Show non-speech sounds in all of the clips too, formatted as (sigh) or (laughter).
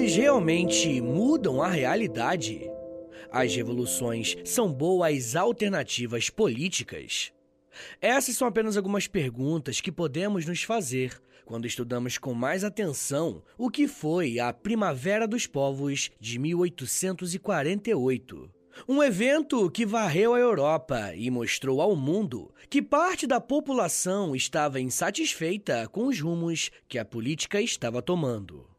Teorias realmente mudam a realidade? As revoluções são boas alternativas políticas? Essas são apenas algumas perguntas que podemos nos fazer quando estudamos com mais atenção o que foi a Primavera dos Povos de 1848. Um evento que varreu a Europa e mostrou ao mundo que parte da população estava insatisfeita com os rumos que a política estava tomando.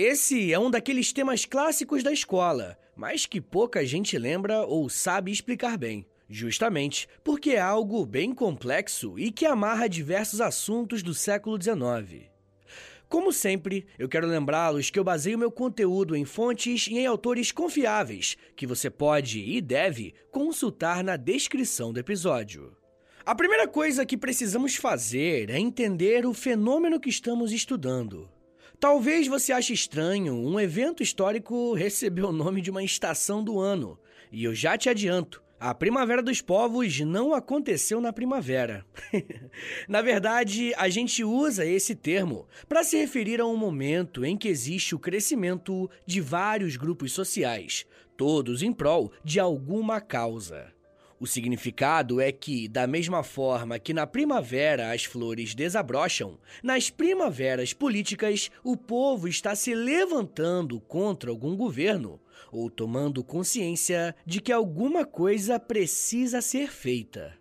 Esse é um daqueles temas clássicos da escola, mas que pouca gente lembra ou sabe explicar bem. Justamente porque é algo bem complexo e que amarra diversos assuntos do século XIX. Como sempre, eu quero lembrá-los que eu baseio meu conteúdo em fontes e em autores confiáveis, que você pode e deve consultar na descrição do episódio. A primeira coisa que precisamos fazer é entender o fenômeno que estamos estudando. Talvez você ache estranho um evento histórico receber o nome de uma estação do ano, e eu já te adianto, a Primavera dos Povos não aconteceu na primavera. (laughs) na verdade, a gente usa esse termo para se referir a um momento em que existe o crescimento de vários grupos sociais, todos em prol de alguma causa. O significado é que, da mesma forma que na primavera as flores desabrocham, nas primaveras políticas o povo está se levantando contra algum governo ou tomando consciência de que alguma coisa precisa ser feita.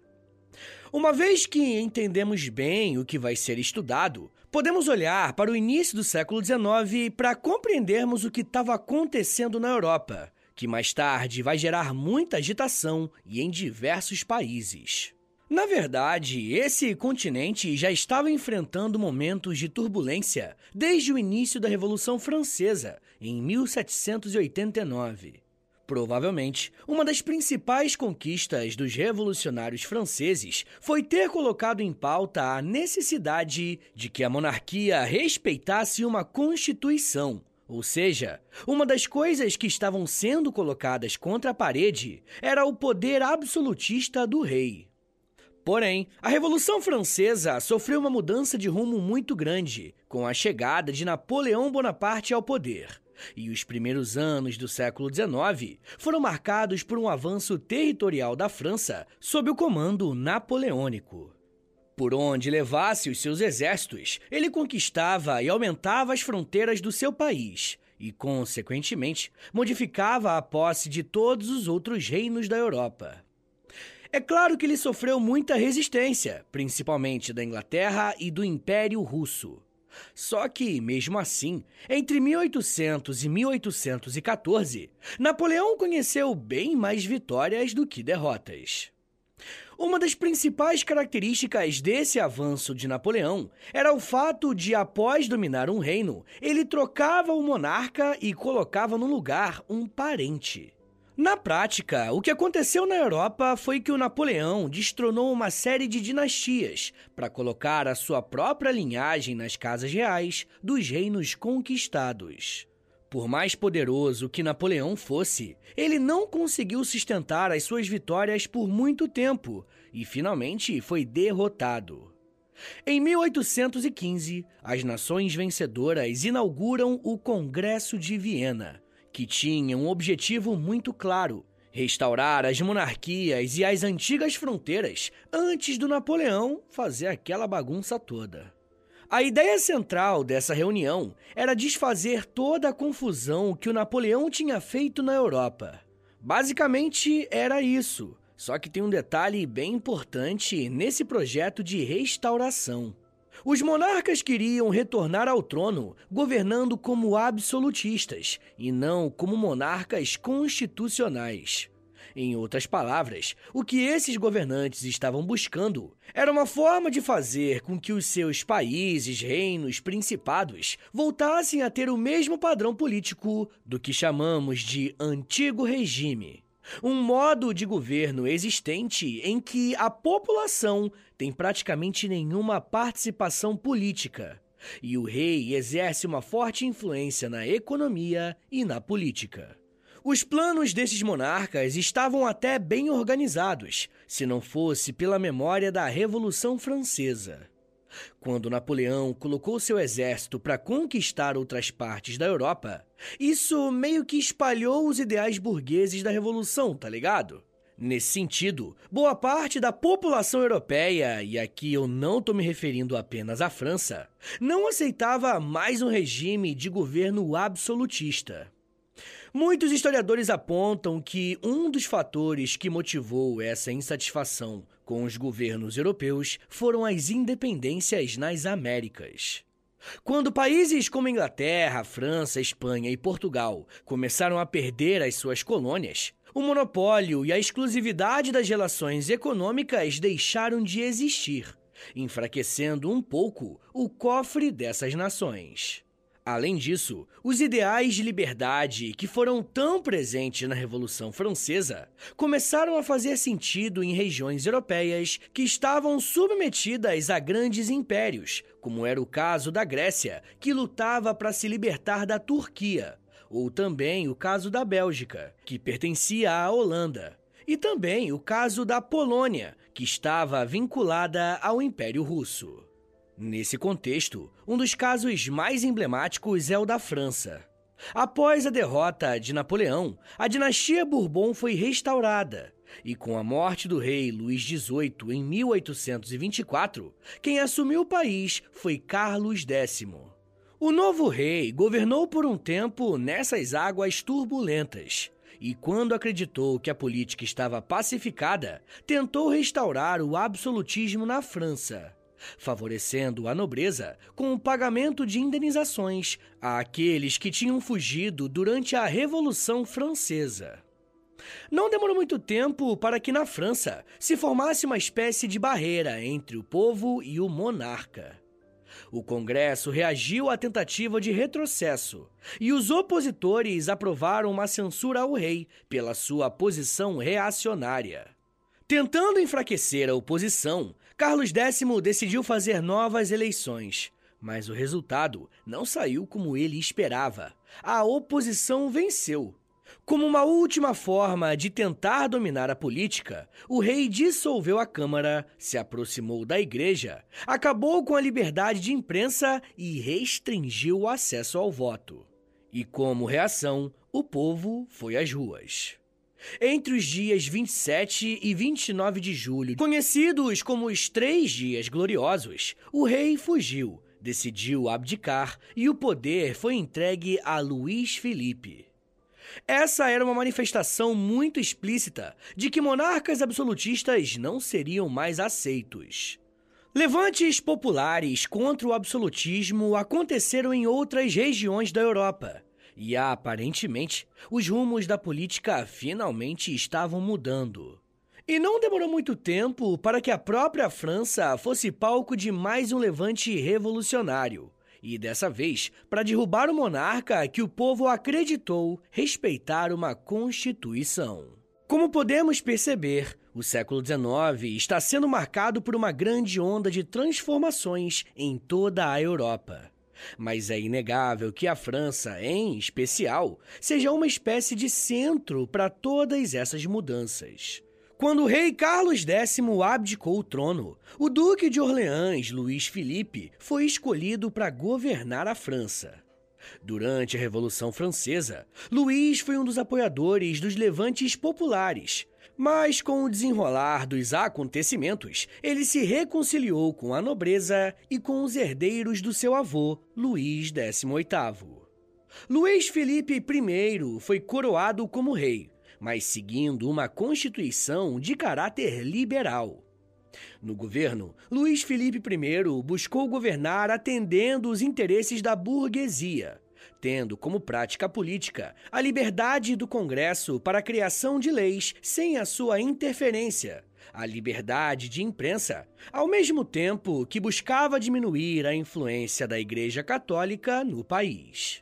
Uma vez que entendemos bem o que vai ser estudado, podemos olhar para o início do século XIX para compreendermos o que estava acontecendo na Europa que mais tarde vai gerar muita agitação e em diversos países. Na verdade, esse continente já estava enfrentando momentos de turbulência desde o início da Revolução Francesa, em 1789. Provavelmente, uma das principais conquistas dos revolucionários franceses foi ter colocado em pauta a necessidade de que a monarquia respeitasse uma constituição ou seja, uma das coisas que estavam sendo colocadas contra a parede era o poder absolutista do rei. Porém, a Revolução Francesa sofreu uma mudança de rumo muito grande com a chegada de Napoleão Bonaparte ao poder. E os primeiros anos do século XIX foram marcados por um avanço territorial da França sob o comando napoleônico. Por onde levasse os seus exércitos, ele conquistava e aumentava as fronteiras do seu país e, consequentemente, modificava a posse de todos os outros reinos da Europa. É claro que ele sofreu muita resistência, principalmente da Inglaterra e do Império Russo. Só que, mesmo assim, entre 1800 e 1814, Napoleão conheceu bem mais vitórias do que derrotas. Uma das principais características desse avanço de Napoleão era o fato de, após dominar um reino, ele trocava o monarca e colocava no lugar um parente. Na prática, o que aconteceu na Europa foi que o Napoleão destronou uma série de dinastias para colocar a sua própria linhagem nas casas reais dos reinos conquistados. Por mais poderoso que Napoleão fosse, ele não conseguiu sustentar as suas vitórias por muito tempo e finalmente foi derrotado. Em 1815, as nações vencedoras inauguram o Congresso de Viena, que tinha um objetivo muito claro: restaurar as monarquias e as antigas fronteiras antes do Napoleão fazer aquela bagunça toda. A ideia central dessa reunião era desfazer toda a confusão que o Napoleão tinha feito na Europa. Basicamente era isso, só que tem um detalhe bem importante nesse projeto de restauração. Os monarcas queriam retornar ao trono governando como absolutistas e não como monarcas constitucionais. Em outras palavras, o que esses governantes estavam buscando era uma forma de fazer com que os seus países, reinos, principados voltassem a ter o mesmo padrão político do que chamamos de antigo regime. Um modo de governo existente em que a população tem praticamente nenhuma participação política e o rei exerce uma forte influência na economia e na política. Os planos desses monarcas estavam até bem organizados, se não fosse pela memória da Revolução Francesa. Quando Napoleão colocou seu exército para conquistar outras partes da Europa, isso meio que espalhou os ideais burgueses da Revolução, tá ligado? Nesse sentido, boa parte da população europeia, e aqui eu não estou me referindo apenas à França, não aceitava mais um regime de governo absolutista. Muitos historiadores apontam que um dos fatores que motivou essa insatisfação com os governos europeus foram as independências nas Américas. Quando países como Inglaterra, França, Espanha e Portugal começaram a perder as suas colônias, o monopólio e a exclusividade das relações econômicas deixaram de existir, enfraquecendo um pouco o cofre dessas nações. Além disso, os ideais de liberdade que foram tão presentes na Revolução Francesa começaram a fazer sentido em regiões europeias que estavam submetidas a grandes impérios, como era o caso da Grécia, que lutava para se libertar da Turquia, ou também o caso da Bélgica, que pertencia à Holanda, e também o caso da Polônia, que estava vinculada ao Império Russo. Nesse contexto, um dos casos mais emblemáticos é o da França. Após a derrota de Napoleão, a dinastia Bourbon foi restaurada, e com a morte do rei Luís XVIII em 1824, quem assumiu o país foi Carlos X. O novo rei governou por um tempo nessas águas turbulentas, e quando acreditou que a política estava pacificada, tentou restaurar o absolutismo na França favorecendo a nobreza com o pagamento de indenizações àqueles que tinham fugido durante a Revolução Francesa. Não demorou muito tempo para que na França se formasse uma espécie de barreira entre o povo e o monarca. O Congresso reagiu à tentativa de retrocesso e os opositores aprovaram uma censura ao rei pela sua posição reacionária. Tentando enfraquecer a oposição, Carlos X decidiu fazer novas eleições, mas o resultado não saiu como ele esperava. A oposição venceu. Como uma última forma de tentar dominar a política, o rei dissolveu a Câmara, se aproximou da igreja, acabou com a liberdade de imprensa e restringiu o acesso ao voto. E como reação, o povo foi às ruas. Entre os dias 27 e 29 de julho, conhecidos como os Três Dias Gloriosos, o rei fugiu, decidiu abdicar e o poder foi entregue a Luís Felipe. Essa era uma manifestação muito explícita de que monarcas absolutistas não seriam mais aceitos. Levantes populares contra o absolutismo aconteceram em outras regiões da Europa, e aparentemente, os rumos da política finalmente estavam mudando. E não demorou muito tempo para que a própria França fosse palco de mais um levante revolucionário. E dessa vez, para derrubar o monarca que o povo acreditou respeitar uma constituição. Como podemos perceber, o século XIX está sendo marcado por uma grande onda de transformações em toda a Europa. Mas é inegável que a França, em especial, seja uma espécie de centro para todas essas mudanças. Quando o rei Carlos X abdicou o trono, o duque de Orleans, Luís Felipe, foi escolhido para governar a França. Durante a Revolução Francesa, Luís foi um dos apoiadores dos levantes populares, mas com o desenrolar dos acontecimentos, ele se reconciliou com a nobreza e com os herdeiros do seu avô, Luís XVIII. Luís Felipe I foi coroado como rei, mas seguindo uma constituição de caráter liberal. No governo, Luís Felipe I buscou governar atendendo os interesses da burguesia, tendo como prática política a liberdade do Congresso para a criação de leis sem a sua interferência, a liberdade de imprensa, ao mesmo tempo que buscava diminuir a influência da Igreja Católica no país.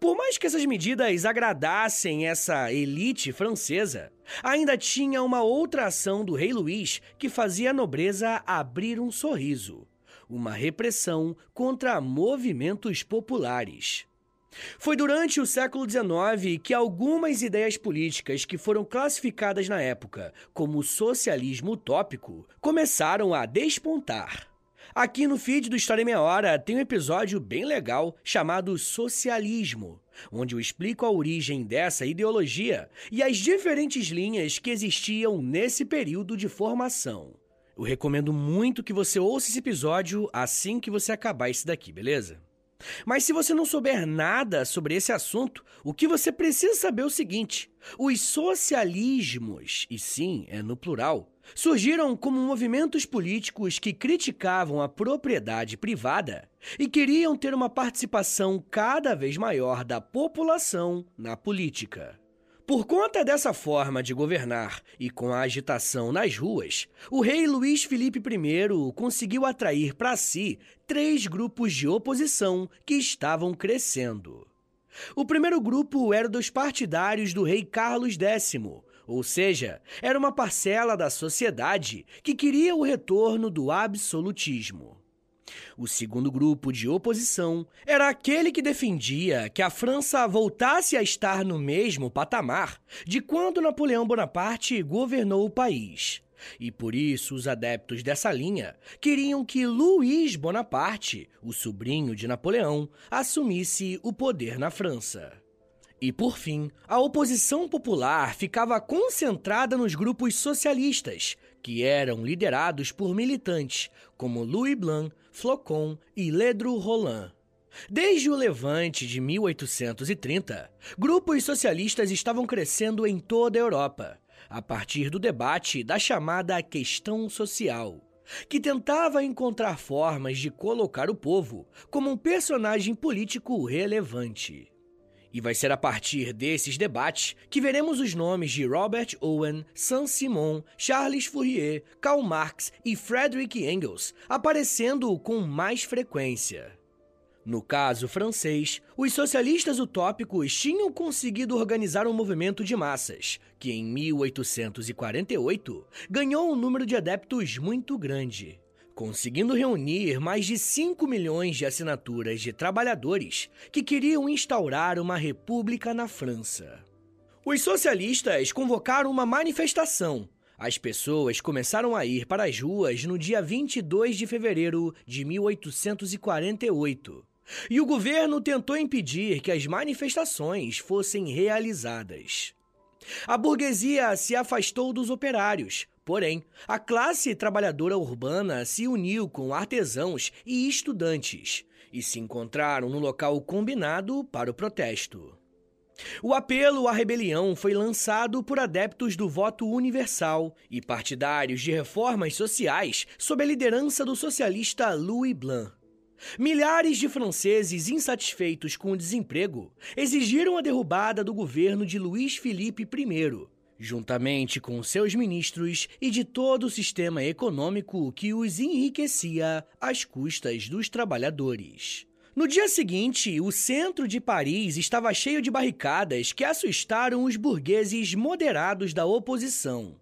Por mais que essas medidas agradassem essa elite francesa, ainda tinha uma outra ação do rei Luís que fazia a nobreza abrir um sorriso: uma repressão contra movimentos populares. Foi durante o século XIX que algumas ideias políticas que foram classificadas na época como socialismo utópico começaram a despontar. Aqui no feed do História em Meia Hora tem um episódio bem legal chamado Socialismo, onde eu explico a origem dessa ideologia e as diferentes linhas que existiam nesse período de formação. Eu recomendo muito que você ouça esse episódio assim que você acabar esse daqui, beleza? Mas se você não souber nada sobre esse assunto, o que você precisa saber é o seguinte: os socialismos, e sim, é no plural, surgiram como movimentos políticos que criticavam a propriedade privada e queriam ter uma participação cada vez maior da população na política. Por conta dessa forma de governar e com a agitação nas ruas, o rei Luís Felipe I conseguiu atrair para si três grupos de oposição que estavam crescendo. O primeiro grupo era dos partidários do rei Carlos X, ou seja, era uma parcela da sociedade que queria o retorno do absolutismo. O segundo grupo de oposição era aquele que defendia que a França voltasse a estar no mesmo patamar de quando Napoleão Bonaparte governou o país. E por isso os adeptos dessa linha queriam que Luís Bonaparte, o sobrinho de Napoleão, assumisse o poder na França. E por fim, a oposição popular ficava concentrada nos grupos socialistas, que eram liderados por militantes como Louis Blanc, Flocon e Ledru Roland. Desde o levante de 1830, grupos socialistas estavam crescendo em toda a Europa, a partir do debate da chamada questão social, que tentava encontrar formas de colocar o povo como um personagem político relevante. E vai ser a partir desses debates que veremos os nomes de Robert Owen, Saint-Simon, Charles Fourier, Karl Marx e Frederick Engels aparecendo com mais frequência. No caso francês, os socialistas utópicos tinham conseguido organizar um movimento de massas, que em 1848 ganhou um número de adeptos muito grande conseguindo reunir mais de 5 milhões de assinaturas de trabalhadores que queriam instaurar uma república na França. Os socialistas convocaram uma manifestação. As pessoas começaram a ir para as ruas no dia 22 de fevereiro de 1848. E o governo tentou impedir que as manifestações fossem realizadas. A burguesia se afastou dos operários, Porém, a classe trabalhadora urbana se uniu com artesãos e estudantes e se encontraram no local combinado para o protesto. O apelo à rebelião foi lançado por adeptos do voto universal e partidários de reformas sociais sob a liderança do socialista Louis Blanc. Milhares de franceses insatisfeitos com o desemprego exigiram a derrubada do governo de Luís Felipe I juntamente com seus ministros e de todo o sistema econômico que os enriquecia às custas dos trabalhadores. No dia seguinte, o centro de Paris estava cheio de barricadas que assustaram os burgueses moderados da oposição.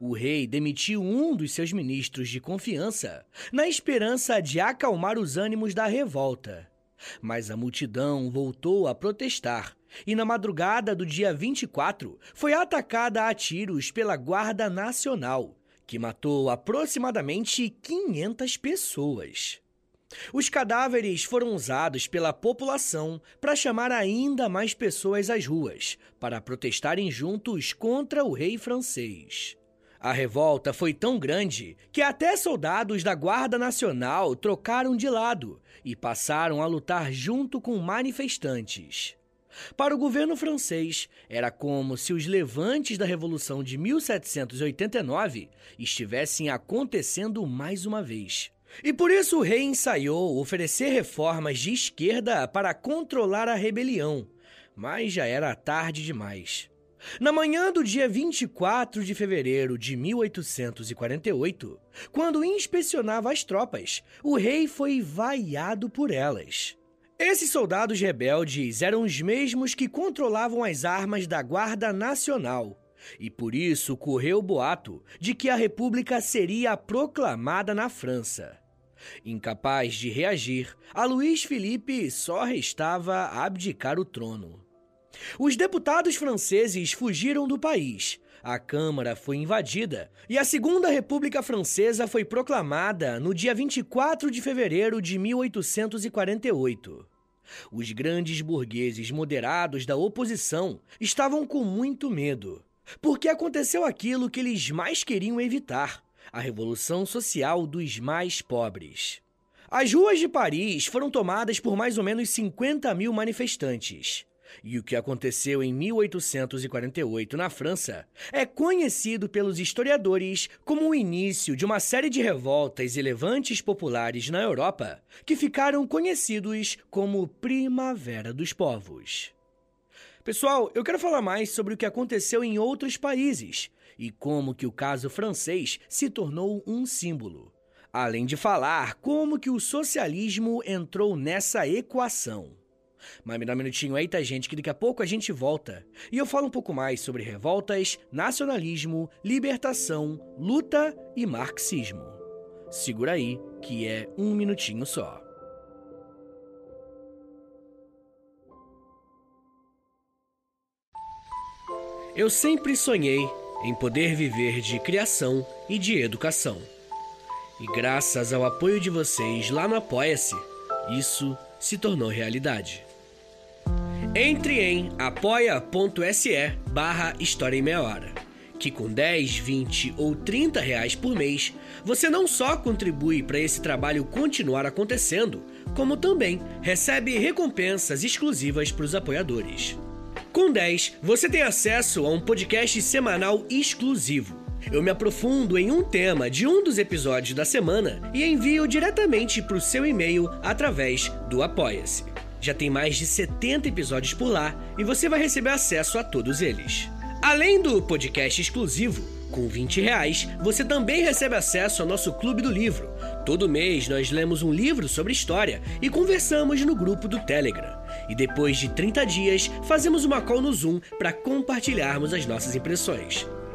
O rei demitiu um dos seus ministros de confiança, na esperança de acalmar os ânimos da revolta. Mas a multidão voltou a protestar e na madrugada do dia 24 foi atacada a tiros pela Guarda Nacional, que matou aproximadamente 500 pessoas. Os cadáveres foram usados pela população para chamar ainda mais pessoas às ruas, para protestarem juntos contra o rei francês. A revolta foi tão grande que até soldados da Guarda Nacional trocaram de lado e passaram a lutar junto com manifestantes. Para o governo francês, era como se os levantes da Revolução de 1789 estivessem acontecendo mais uma vez. E por isso o rei ensaiou oferecer reformas de esquerda para controlar a rebelião, mas já era tarde demais. Na manhã do dia 24 de fevereiro de 1848, quando inspecionava as tropas, o rei foi vaiado por elas. Esses soldados rebeldes eram os mesmos que controlavam as armas da Guarda Nacional, e por isso correu o boato de que a República seria proclamada na França. Incapaz de reagir, a Luís Felipe só restava abdicar o trono. Os deputados franceses fugiram do país. A Câmara foi invadida e a Segunda República Francesa foi proclamada no dia 24 de fevereiro de 1848. Os grandes burgueses moderados da oposição estavam com muito medo, porque aconteceu aquilo que eles mais queriam evitar: a revolução social dos mais pobres. As ruas de Paris foram tomadas por mais ou menos 50 mil manifestantes. E o que aconteceu em 1848 na França é conhecido pelos historiadores como o início de uma série de revoltas e levantes populares na Europa que ficaram conhecidos como Primavera dos Povos. Pessoal, eu quero falar mais sobre o que aconteceu em outros países e como que o caso francês se tornou um símbolo. Além de falar como que o socialismo entrou nessa equação. Mas me dá um minutinho aí, tá, gente, que daqui a pouco a gente volta. E eu falo um pouco mais sobre revoltas, nacionalismo, libertação, luta e marxismo. Segura aí, que é um minutinho só. Eu sempre sonhei em poder viver de criação e de educação. E graças ao apoio de vocês lá no Apoia-se, isso se tornou realidade. Entre em apoia.se barra História em Meia Hora, que com 10, 20 ou 30 reais por mês, você não só contribui para esse trabalho continuar acontecendo, como também recebe recompensas exclusivas para os apoiadores. Com 10, você tem acesso a um podcast semanal exclusivo. Eu me aprofundo em um tema de um dos episódios da semana e envio diretamente para o seu e-mail através do Apoia-se. Já tem mais de 70 episódios por lá e você vai receber acesso a todos eles. Além do podcast exclusivo, com 20 reais, você também recebe acesso ao nosso Clube do Livro. Todo mês nós lemos um livro sobre história e conversamos no grupo do Telegram. E depois de 30 dias, fazemos uma call no Zoom para compartilharmos as nossas impressões.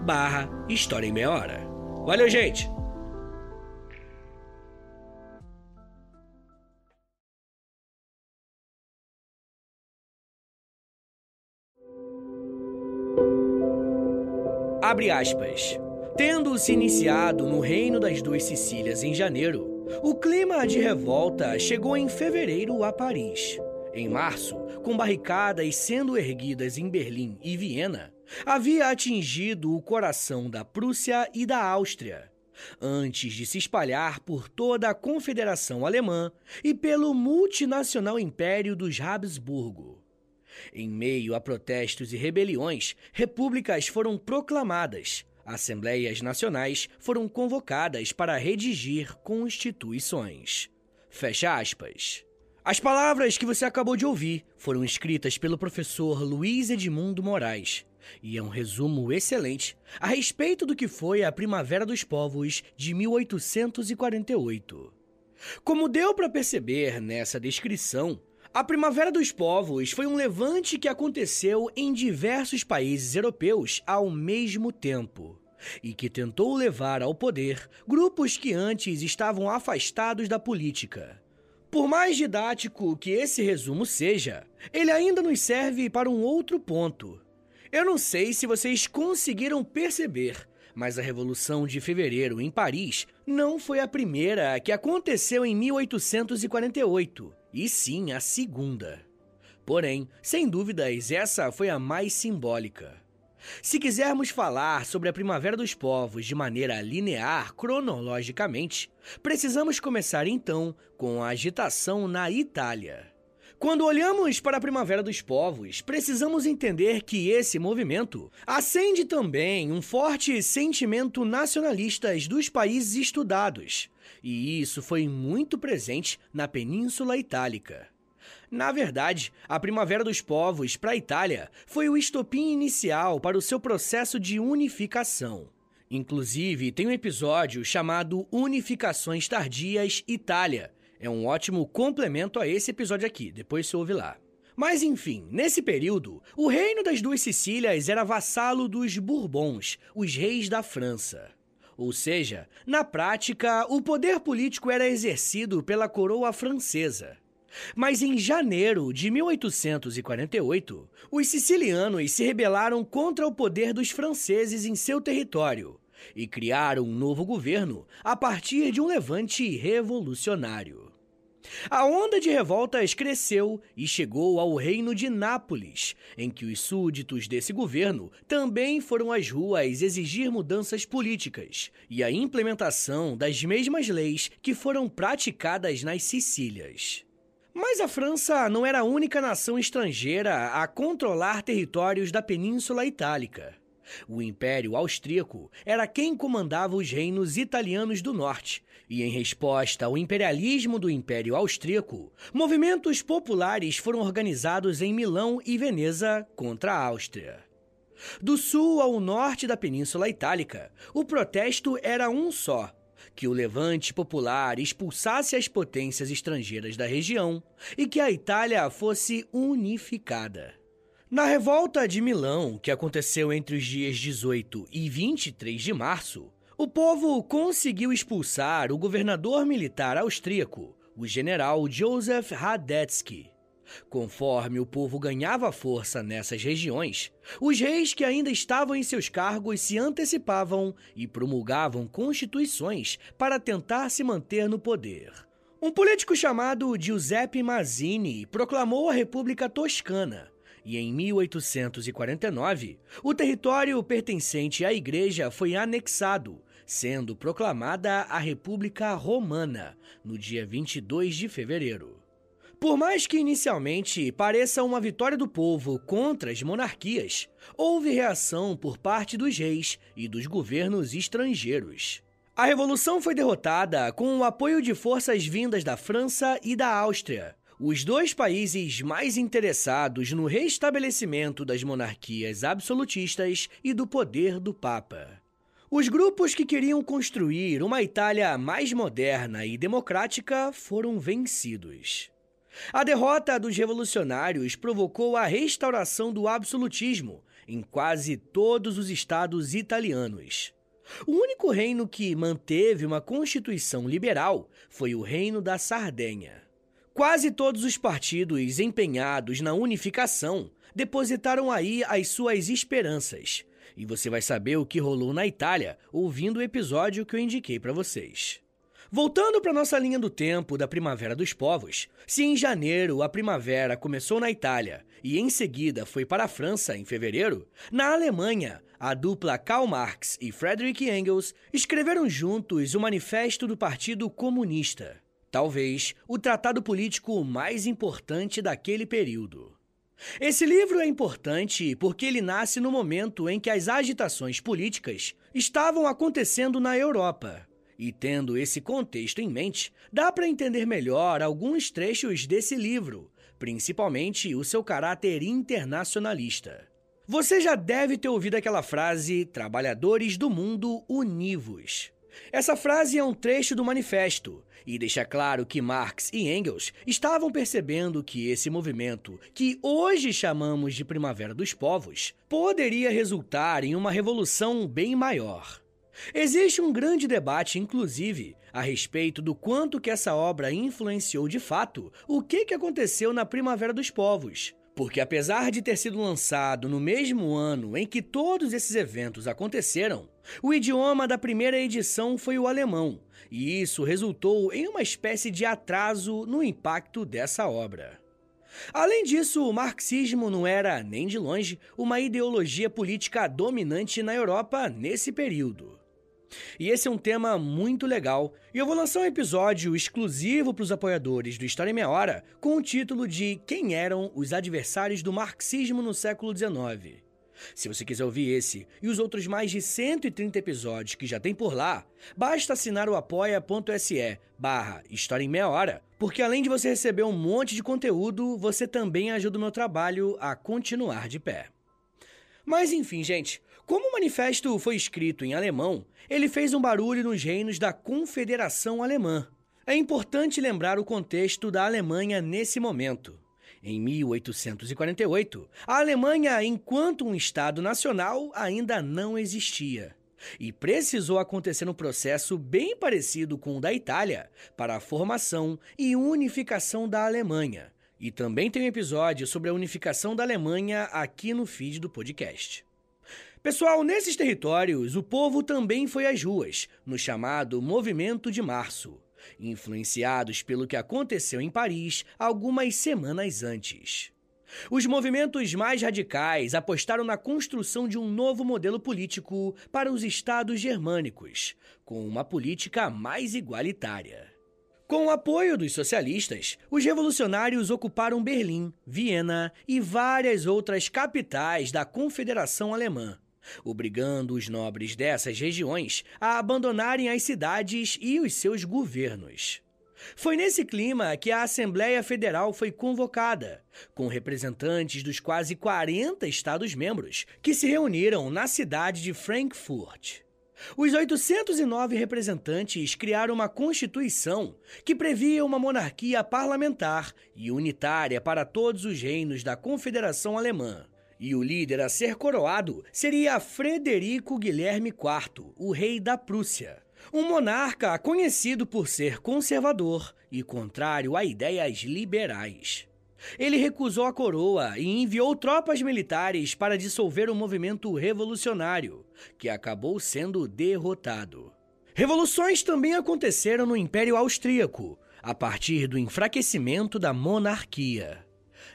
barra História em Meia Hora. Valeu, gente! Abre aspas. Tendo se iniciado no Reino das Duas Sicílias em janeiro, o clima de revolta chegou em fevereiro a Paris. Em março, com barricadas sendo erguidas em Berlim e Viena, havia atingido o coração da Prússia e da Áustria, antes de se espalhar por toda a Confederação Alemã e pelo multinacional Império dos Habsburgo. Em meio a protestos e rebeliões, repúblicas foram proclamadas, assembleias nacionais foram convocadas para redigir constituições. Fecha aspas. As palavras que você acabou de ouvir foram escritas pelo professor Luiz Edmundo Moraes e é um resumo excelente a respeito do que foi a Primavera dos Povos de 1848. Como deu para perceber nessa descrição, a Primavera dos Povos foi um levante que aconteceu em diversos países europeus ao mesmo tempo e que tentou levar ao poder grupos que antes estavam afastados da política por mais didático que esse resumo seja, ele ainda nos serve para um outro ponto. Eu não sei se vocês conseguiram perceber, Mas a Revolução de Fevereiro em Paris não foi a primeira que aconteceu em 1848, e sim a segunda. Porém, sem dúvidas, essa foi a mais simbólica. Se quisermos falar sobre a Primavera dos Povos de maneira linear, cronologicamente, precisamos começar então com a agitação na Itália. Quando olhamos para a Primavera dos Povos, precisamos entender que esse movimento acende também um forte sentimento nacionalista dos países estudados, e isso foi muito presente na Península Itálica. Na verdade, a Primavera dos Povos para a Itália foi o estopim inicial para o seu processo de unificação. Inclusive, tem um episódio chamado Unificações Tardias Itália, é um ótimo complemento a esse episódio aqui, depois você ouve lá. Mas enfim, nesse período, o reino das duas Sicílias era vassalo dos Bourbons, os reis da França. Ou seja, na prática, o poder político era exercido pela coroa francesa. Mas em janeiro de 1848, os sicilianos se rebelaram contra o poder dos franceses em seu território e criaram um novo governo a partir de um levante revolucionário. A onda de revoltas cresceu e chegou ao reino de Nápoles, em que os súditos desse governo também foram às ruas exigir mudanças políticas e a implementação das mesmas leis que foram praticadas nas Sicílias. Mas a França não era a única nação estrangeira a controlar territórios da Península Itálica. O Império Austríaco era quem comandava os reinos italianos do norte, e em resposta ao imperialismo do Império Austríaco, movimentos populares foram organizados em Milão e Veneza contra a Áustria. Do sul ao norte da Península Itálica, o protesto era um só: que o levante popular expulsasse as potências estrangeiras da região e que a Itália fosse unificada. Na revolta de Milão, que aconteceu entre os dias 18 e 23 de março, o povo conseguiu expulsar o governador militar austríaco, o general Joseph Radetzky. Conforme o povo ganhava força nessas regiões, os reis que ainda estavam em seus cargos se antecipavam e promulgavam constituições para tentar se manter no poder. Um político chamado Giuseppe Mazzini proclamou a República Toscana, e em 1849, o território pertencente à igreja foi anexado, sendo proclamada a República Romana no dia 22 de fevereiro. Por mais que inicialmente pareça uma vitória do povo contra as monarquias, houve reação por parte dos reis e dos governos estrangeiros. A revolução foi derrotada com o apoio de forças vindas da França e da Áustria, os dois países mais interessados no restabelecimento das monarquias absolutistas e do poder do Papa. Os grupos que queriam construir uma Itália mais moderna e democrática foram vencidos. A derrota dos revolucionários provocou a restauração do absolutismo em quase todos os estados italianos. O único reino que manteve uma constituição liberal foi o Reino da Sardenha. Quase todos os partidos empenhados na unificação depositaram aí as suas esperanças. E você vai saber o que rolou na Itália ouvindo o episódio que eu indiquei para vocês. Voltando para nossa linha do tempo da Primavera dos Povos, se em janeiro a primavera começou na Itália e em seguida foi para a França em fevereiro, na Alemanha, a dupla Karl Marx e Friedrich Engels escreveram juntos o Manifesto do Partido Comunista talvez o tratado político mais importante daquele período. Esse livro é importante porque ele nasce no momento em que as agitações políticas estavam acontecendo na Europa. E tendo esse contexto em mente, dá para entender melhor alguns trechos desse livro, principalmente o seu caráter internacionalista. Você já deve ter ouvido aquela frase: Trabalhadores do mundo univos. Essa frase é um trecho do manifesto e deixa claro que Marx e Engels estavam percebendo que esse movimento, que hoje chamamos de Primavera dos Povos, poderia resultar em uma revolução bem maior. Existe um grande debate, inclusive, a respeito do quanto que essa obra influenciou de fato o que, que aconteceu na Primavera dos Povos, Porque apesar de ter sido lançado no mesmo ano em que todos esses eventos aconteceram, o idioma da primeira edição foi o alemão, e isso resultou em uma espécie de atraso no impacto dessa obra. Além disso, o marxismo não era, nem de longe, uma ideologia política dominante na Europa nesse período. E esse é um tema muito legal, e eu vou lançar um episódio exclusivo para os apoiadores do História em Meia Hora com o título de Quem eram os adversários do marxismo no século XIX. Se você quiser ouvir esse e os outros mais de 130 episódios que já tem por lá, basta assinar o apoia.se barra História em Meia Hora, porque além de você receber um monte de conteúdo, você também ajuda o meu trabalho a continuar de pé. Mas enfim, gente, como o manifesto foi escrito em alemão, ele fez um barulho nos reinos da Confederação Alemã. É importante lembrar o contexto da Alemanha nesse momento. Em 1848, a Alemanha, enquanto um Estado nacional, ainda não existia. E precisou acontecer um processo bem parecido com o da Itália para a formação e unificação da Alemanha. E também tem um episódio sobre a unificação da Alemanha aqui no feed do podcast. Pessoal, nesses territórios, o povo também foi às ruas, no chamado Movimento de Março influenciados pelo que aconteceu em Paris algumas semanas antes. Os movimentos mais radicais apostaram na construção de um novo modelo político para os estados germânicos, com uma política mais igualitária. Com o apoio dos socialistas, os revolucionários ocuparam Berlim, Viena e várias outras capitais da Confederação Alemã, obrigando os nobres dessas regiões a abandonarem as cidades e os seus governos. Foi nesse clima que a Assembleia Federal foi convocada, com representantes dos quase 40 Estados-membros que se reuniram na cidade de Frankfurt. Os 809 representantes criaram uma constituição que previa uma monarquia parlamentar e unitária para todos os reinos da Confederação Alemã. E o líder a ser coroado seria Frederico Guilherme IV, o rei da Prússia. Um monarca conhecido por ser conservador e contrário a ideias liberais. Ele recusou a coroa e enviou tropas militares para dissolver o movimento revolucionário, que acabou sendo derrotado. Revoluções também aconteceram no Império Austríaco, a partir do enfraquecimento da monarquia.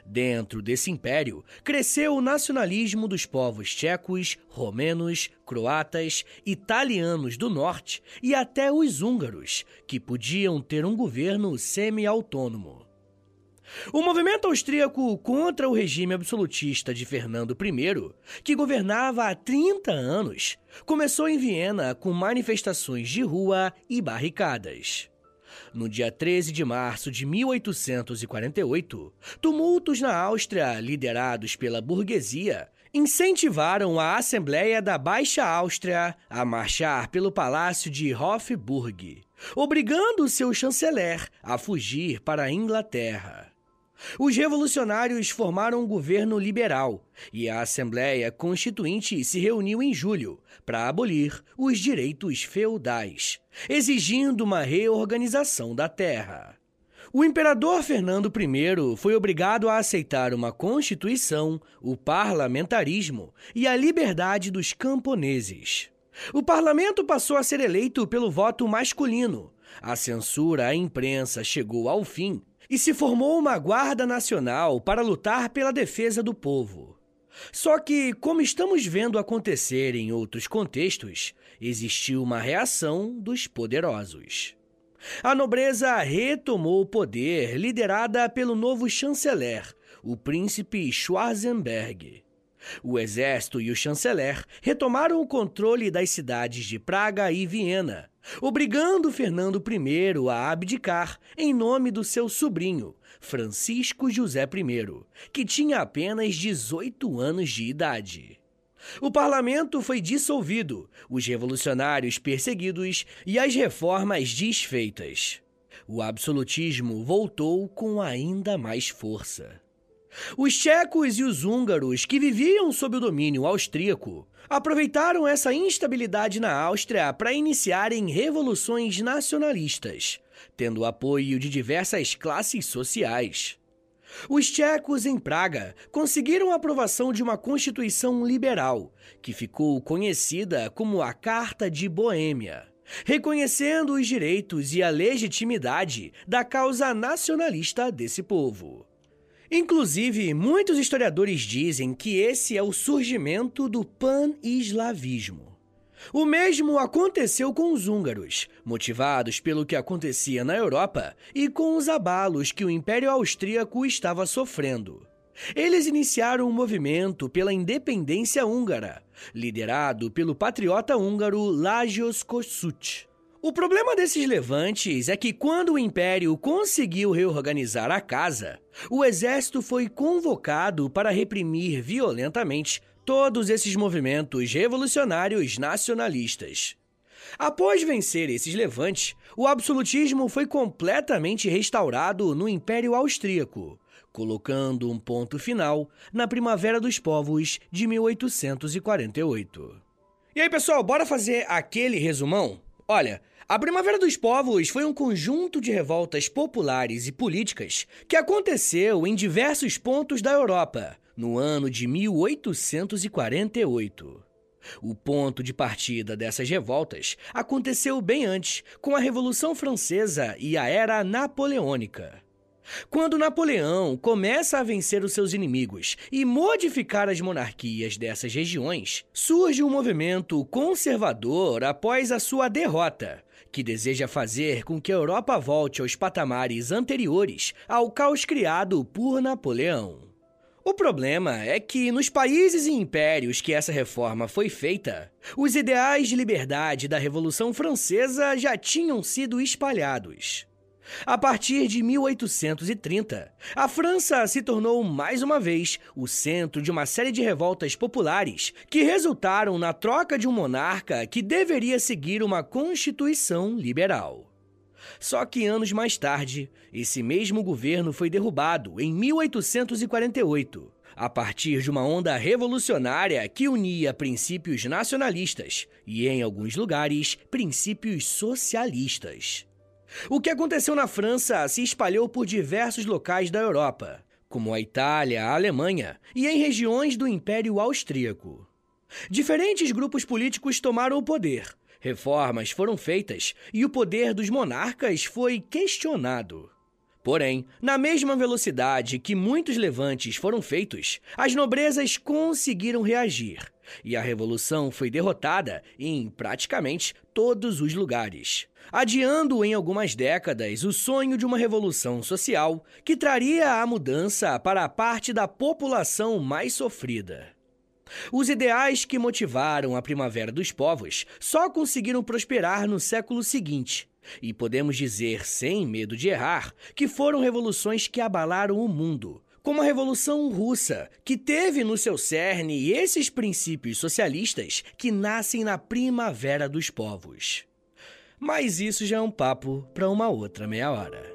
Dentro desse império, cresceu o nacionalismo dos povos tchecos, romenos, croatas, italianos do norte e até os húngaros, que podiam ter um governo semi-autônomo. O movimento austríaco contra o regime absolutista de Fernando I, que governava há 30 anos, começou em Viena com manifestações de rua e barricadas. No dia 13 de março de 1848, tumultos na Áustria, liderados pela burguesia, incentivaram a Assembleia da Baixa Áustria a marchar pelo Palácio de Hofburg, obrigando seu chanceler a fugir para a Inglaterra. Os revolucionários formaram um governo liberal e a Assembleia Constituinte se reuniu em julho para abolir os direitos feudais, exigindo uma reorganização da terra. O imperador Fernando I foi obrigado a aceitar uma constituição, o parlamentarismo e a liberdade dos camponeses. O parlamento passou a ser eleito pelo voto masculino. A censura à imprensa chegou ao fim e se formou uma Guarda Nacional para lutar pela defesa do povo. Só que, como estamos vendo acontecer em outros contextos, existiu uma reação dos poderosos. A nobreza retomou o poder, liderada pelo novo chanceler, o príncipe Schwarzenberg. O exército e o chanceler retomaram o controle das cidades de Praga e Viena, obrigando Fernando I a abdicar em nome do seu sobrinho, Francisco José I, que tinha apenas 18 anos de idade. O parlamento foi dissolvido, os revolucionários perseguidos e as reformas desfeitas. O absolutismo voltou com ainda mais força. Os tchecos e os húngaros, que viviam sob o domínio austríaco, aproveitaram essa instabilidade na Áustria para iniciarem revoluções nacionalistas, tendo apoio de diversas classes sociais. Os tchecos em Praga conseguiram a aprovação de uma constituição liberal, que ficou conhecida como a Carta de Boêmia, reconhecendo os direitos e a legitimidade da causa nacionalista desse povo. Inclusive, muitos historiadores dizem que esse é o surgimento do pan-eslavismo. O mesmo aconteceu com os húngaros, motivados pelo que acontecia na Europa e com os abalos que o Império Austríaco estava sofrendo. Eles iniciaram um movimento pela independência húngara, liderado pelo patriota húngaro Lajos Kossuth. O problema desses levantes é que quando o Império conseguiu reorganizar a casa, o exército foi convocado para reprimir violentamente todos esses movimentos revolucionários nacionalistas. Após vencer esses levantes, o absolutismo foi completamente restaurado no Império Austríaco, colocando um ponto final na Primavera dos Povos de 1848. E aí, pessoal, bora fazer aquele resumão? Olha, a Primavera dos Povos foi um conjunto de revoltas populares e políticas que aconteceu em diversos pontos da Europa no ano de 1848. O ponto de partida dessas revoltas aconteceu bem antes, com a Revolução Francesa e a Era Napoleônica. Quando Napoleão começa a vencer os seus inimigos e modificar as monarquias dessas regiões, surge um movimento conservador após a sua derrota, que deseja fazer com que a Europa volte aos patamares anteriores ao caos criado por Napoleão. O problema é que, nos países e impérios que essa reforma foi feita, os ideais de liberdade da Revolução Francesa já tinham sido espalhados. A partir de 1830, a França se tornou mais uma vez o centro de uma série de revoltas populares que resultaram na troca de um monarca que deveria seguir uma constituição liberal. Só que anos mais tarde, esse mesmo governo foi derrubado em 1848, a partir de uma onda revolucionária que unia princípios nacionalistas e, em alguns lugares, princípios socialistas. O que aconteceu na França se espalhou por diversos locais da Europa, como a Itália, a Alemanha e em regiões do Império Austríaco. Diferentes grupos políticos tomaram o poder, reformas foram feitas e o poder dos monarcas foi questionado. Porém, na mesma velocidade que muitos levantes foram feitos, as nobrezas conseguiram reagir e a revolução foi derrotada em praticamente todos os lugares, adiando em algumas décadas o sonho de uma revolução social que traria a mudança para a parte da população mais sofrida. Os ideais que motivaram a Primavera dos Povos só conseguiram prosperar no século seguinte, e podemos dizer, sem medo de errar, que foram revoluções que abalaram o mundo, como a Revolução Russa, que teve no seu cerne esses princípios socialistas que nascem na Primavera dos Povos. Mas isso já é um papo para uma outra meia hora.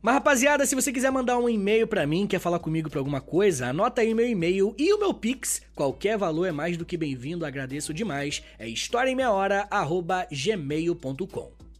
Mas rapaziada, se você quiser mandar um e-mail para mim, quer falar comigo para alguma coisa, anota aí meu e-mail e o meu Pix. Qualquer valor é mais do que bem-vindo, agradeço demais. É historiaemmeiahora@gmail.com.